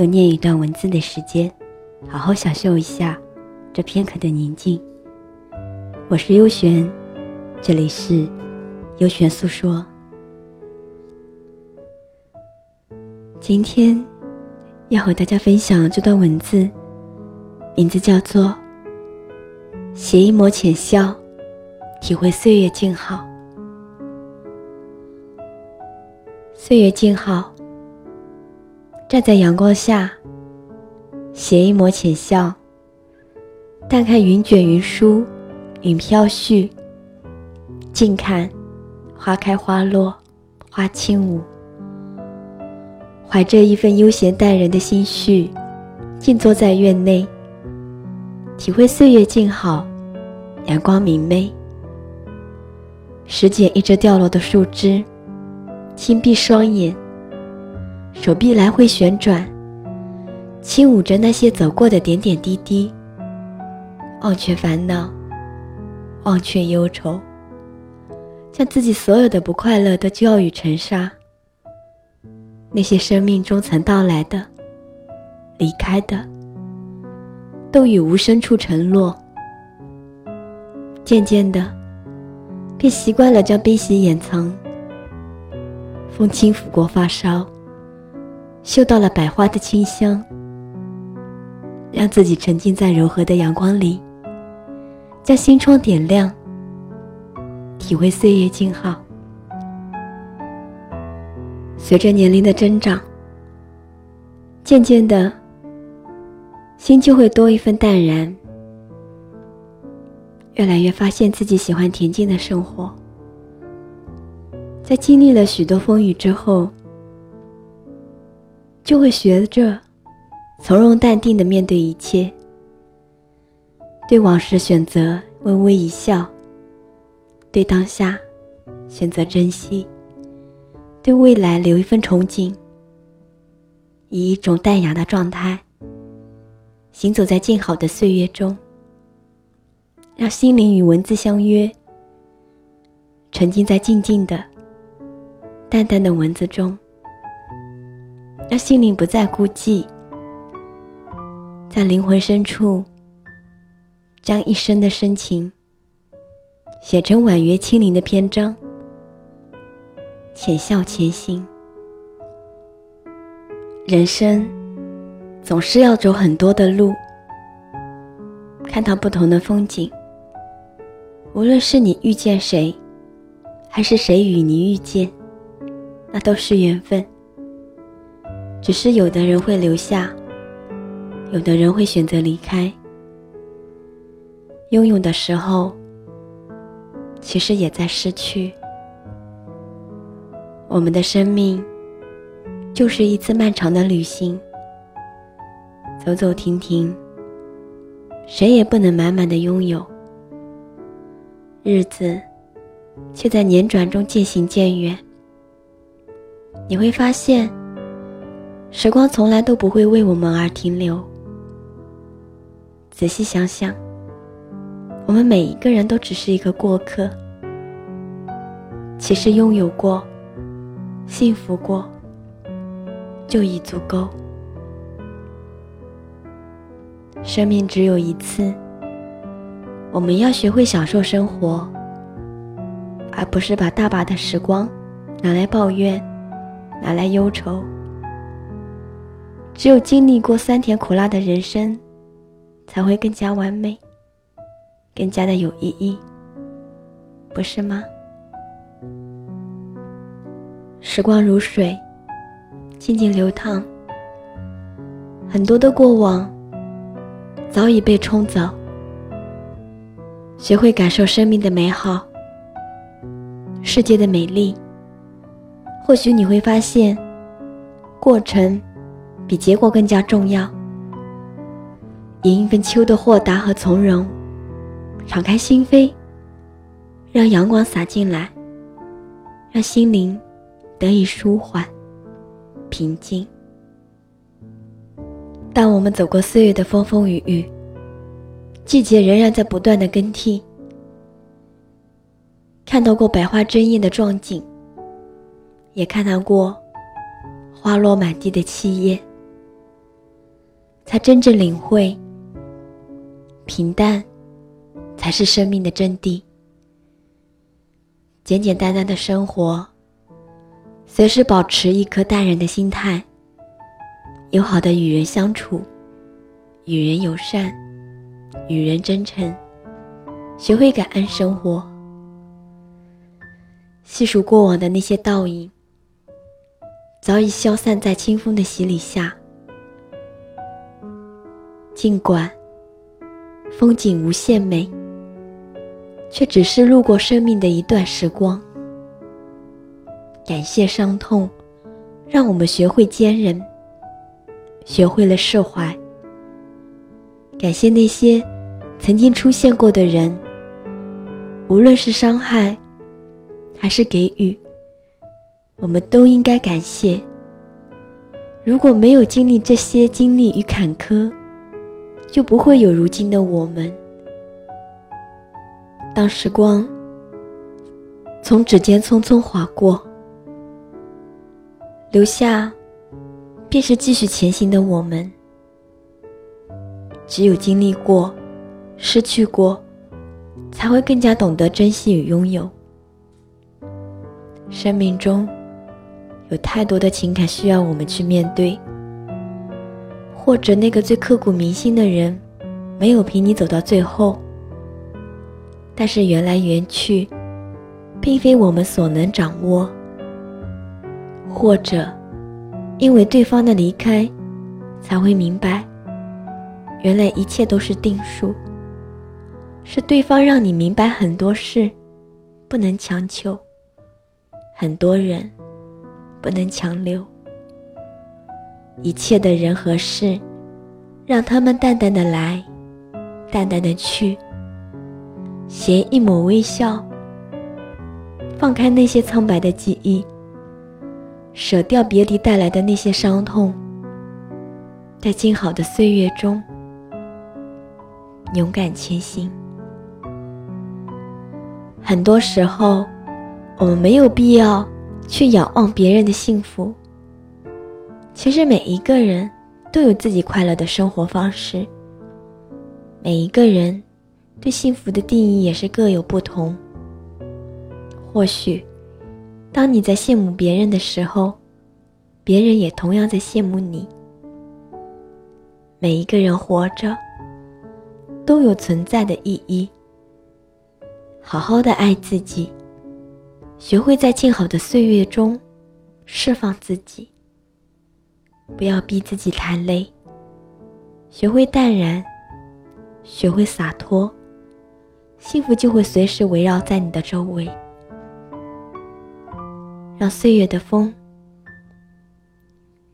又念一段文字的时间，好好享受一下这片刻的宁静。我是优璇，这里是优璇诉说。今天要和大家分享这段文字。名字叫做“写一抹浅笑，体会岁月静好”。岁月静好，站在阳光下，携一抹浅笑，淡看云卷云舒，云飘絮；静看花开花落，花轻舞。怀着一份悠闲淡然的心绪，静坐在院内。体会岁月静好，阳光明媚。拾捡一只掉落的树枝，轻闭双眼，手臂来回旋转，轻舞着那些走过的点点滴滴。忘却烦恼，忘却忧愁，将自己所有的不快乐都交于尘沙。那些生命中曾到来的，离开的。都于无声处沉落，渐渐的，便习惯了将悲喜掩藏。风轻拂过发梢，嗅到了百花的清香，让自己沉浸在柔和的阳光里，将心窗点亮，体会岁月静好。随着年龄的增长，渐渐的。心就会多一份淡然，越来越发现自己喜欢恬静的生活。在经历了许多风雨之后，就会学着从容淡定的面对一切，对往事选择微微一笑，对当下选择珍惜，对未来留一份憧憬，以一种淡雅的状态。行走在静好的岁月中，让心灵与文字相约，沉浸在静静的、淡淡的文字中，让心灵不再孤寂，在灵魂深处，将一生的深情写成婉约轻灵的篇章，浅笑前行，人生。总是要走很多的路，看到不同的风景。无论是你遇见谁，还是谁与你遇见，那都是缘分。只是有的人会留下，有的人会选择离开。拥有的时候，其实也在失去。我们的生命，就是一次漫长的旅行。走走停停，谁也不能满满的拥有。日子却在年转中渐行渐远。你会发现，时光从来都不会为我们而停留。仔细想想，我们每一个人都只是一个过客。其实拥有过，幸福过，就已足够。生命只有一次，我们要学会享受生活，而不是把大把的时光拿来抱怨，拿来忧愁。只有经历过酸甜苦辣的人生，才会更加完美，更加的有意义，不是吗？时光如水，静静流淌，很多的过往。早已被冲走。学会感受生命的美好，世界的美丽。或许你会发现，过程比结果更加重要。迎一份秋的豁达和从容，敞开心扉，让阳光洒进来，让心灵得以舒缓、平静。当我们走过岁月的风风雨雨，季节仍然在不断的更替，看到过百花争艳的壮景，也看到过花落满地的凄叶，才真正领会。平淡，才是生命的真谛。简简单单的生活，随时保持一颗淡然的心态，友好的与人相处，与人友善，与人真诚，学会感恩生活。细数过往的那些倒影，早已消散在清风的洗礼下。尽管。风景无限美，却只是路过生命的一段时光。感谢伤痛，让我们学会坚韧，学会了释怀。感谢那些曾经出现过的人，无论是伤害，还是给予，我们都应该感谢。如果没有经历这些经历与坎坷，就不会有如今的我们。当时光从指尖匆匆划过，留下便是继续前行的我们。只有经历过、失去过，才会更加懂得珍惜与拥有。生命中有太多的情感需要我们去面对。或者那个最刻骨铭心的人，没有陪你走到最后。但是缘来缘去，并非我们所能掌握。或者，因为对方的离开，才会明白，原来一切都是定数。是对方让你明白很多事，不能强求；很多人，不能强留。一切的人和事，让他们淡淡的来，淡淡的去。携一抹微笑，放开那些苍白的记忆，舍掉别离带来的那些伤痛，在静好的岁月中，勇敢前行。很多时候，我们没有必要去仰望别人的幸福。其实每一个人都有自己快乐的生活方式，每一个人对幸福的定义也是各有不同。或许，当你在羡慕别人的时候，别人也同样在羡慕你。每一个人活着都有存在的意义。好好的爱自己，学会在静好的岁月中释放自己。不要逼自己太累，学会淡然，学会洒脱，幸福就会随时围绕在你的周围。让岁月的风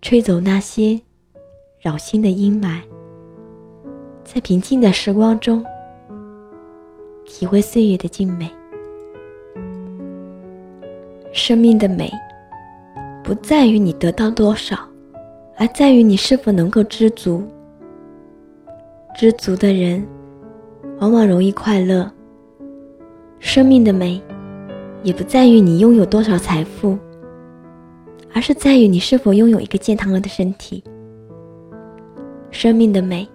吹走那些扰心的阴霾，在平静的时光中，体会岁月的静美。生命的美，不在于你得到多少。而在于你是否能够知足。知足的人，往往容易快乐。生命的美，也不在于你拥有多少财富，而是在于你是否拥有一个健康的身体。生命的美，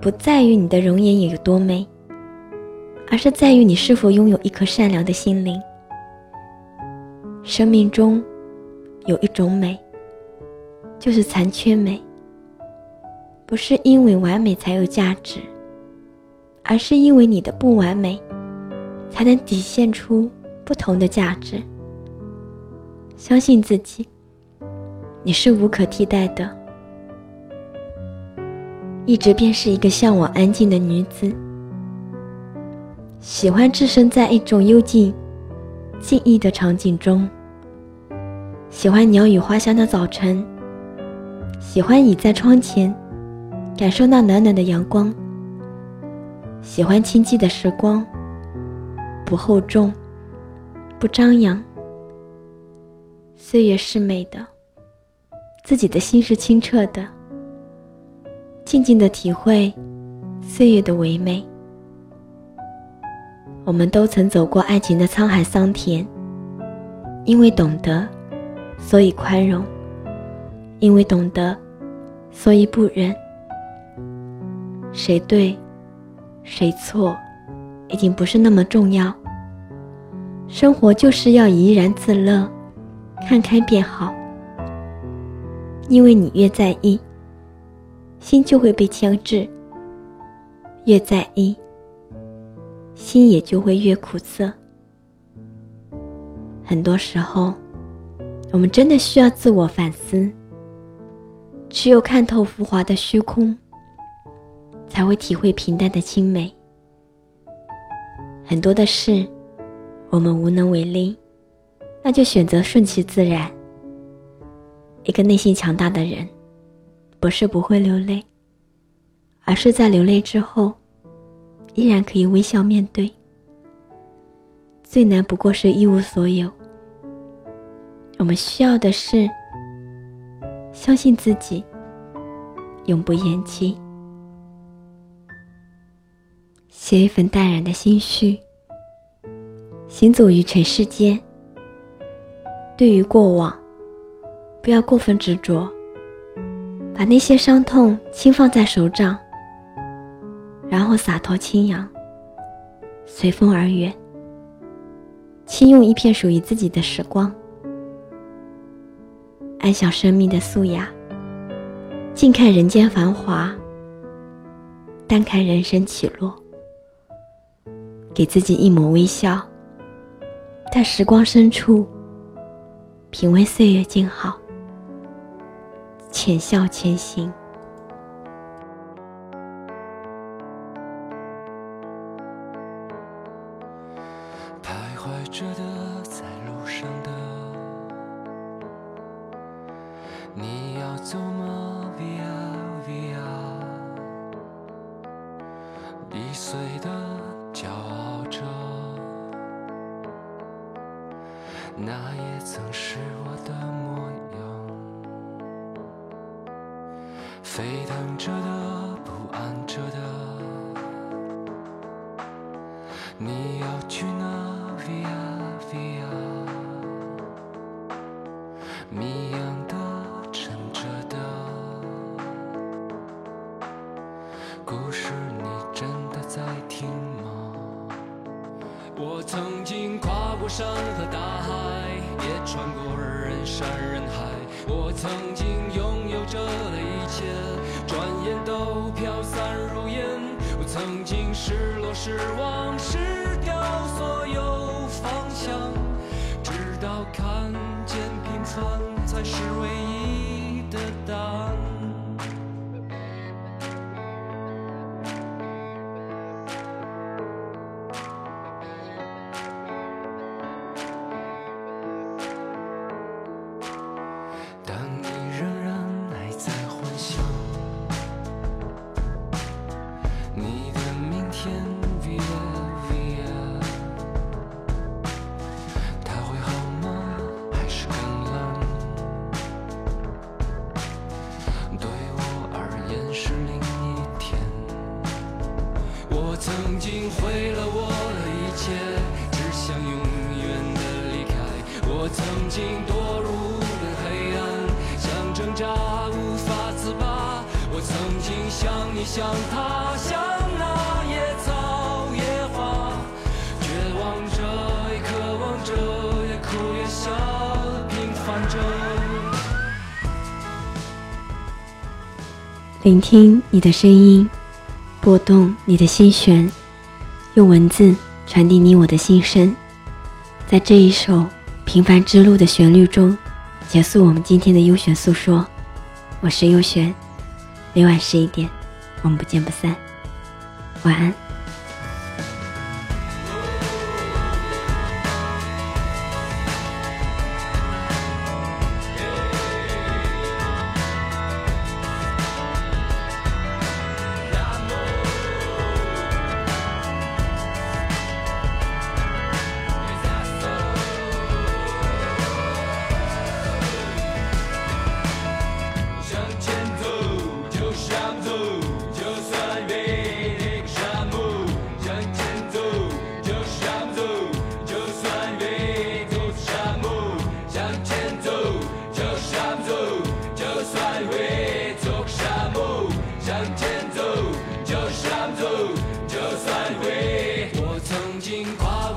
不在于你的容颜有多美，而是在于你是否拥有一颗善良的心灵。生命中，有一种美。就是残缺美，不是因为完美才有价值，而是因为你的不完美，才能体现出不同的价值。相信自己，你是无可替代的。一直便是一个向往安静的女子，喜欢置身在一种幽静、静谧的场景中，喜欢鸟语花香的早晨。喜欢倚在窗前，感受那暖暖的阳光。喜欢清寂的时光，不厚重，不张扬。岁月是美的，自己的心是清澈的。静静的体会岁月的唯美。我们都曾走过爱情的沧海桑田，因为懂得，所以宽容；因为懂得，所以不忍。谁对，谁错，已经不是那么重要。生活就是要怡然自乐。看开便好，因为你越在意，心就会被牵制；越在意，心也就会越苦涩。很多时候，我们真的需要自我反思。只有看透浮华的虚空，才会体会平淡的清美。很多的事，我们无能为力。那就选择顺其自然。一个内心强大的人，不是不会流泪，而是在流泪之后，依然可以微笑面对。最难不过是一无所有。我们需要的是相信自己，永不言弃，写一份淡然的心绪，行走于尘世间。对于过往，不要过分执着，把那些伤痛轻放在手掌，然后洒脱轻扬，随风而远。轻用一片属于自己的时光，安享生命的素雅，静看人间繁华，淡看人生起落，给自己一抹微笑，在时光深处。品味岁月静好，浅笑前行。徘徊着的，在路上的，曾是我的模样，沸腾着的，不安着的，你要去哪？Via Via，谜样的，沉着的，故事你真的在听吗？我曾经跨过山和大海，穿过人山人海。我曾经拥有着的一切，转眼都飘散如烟。我曾经失落、失望、失掉所有方向，直到看见平凡才是毁了我的一切，只想永远的离开。我曾经堕入了黑暗，想挣扎无法自拔。我曾经像你，像他，像那野草野花，绝望着，也渴望着，也哭也笑，平凡着。聆听你的声音。拨动你的心弦，用文字传递你我的心声，在这一首《平凡之路》的旋律中，结束我们今天的优选诉说。我是优璇，每晚十一点，我们不见不散。晚安。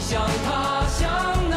想他，想。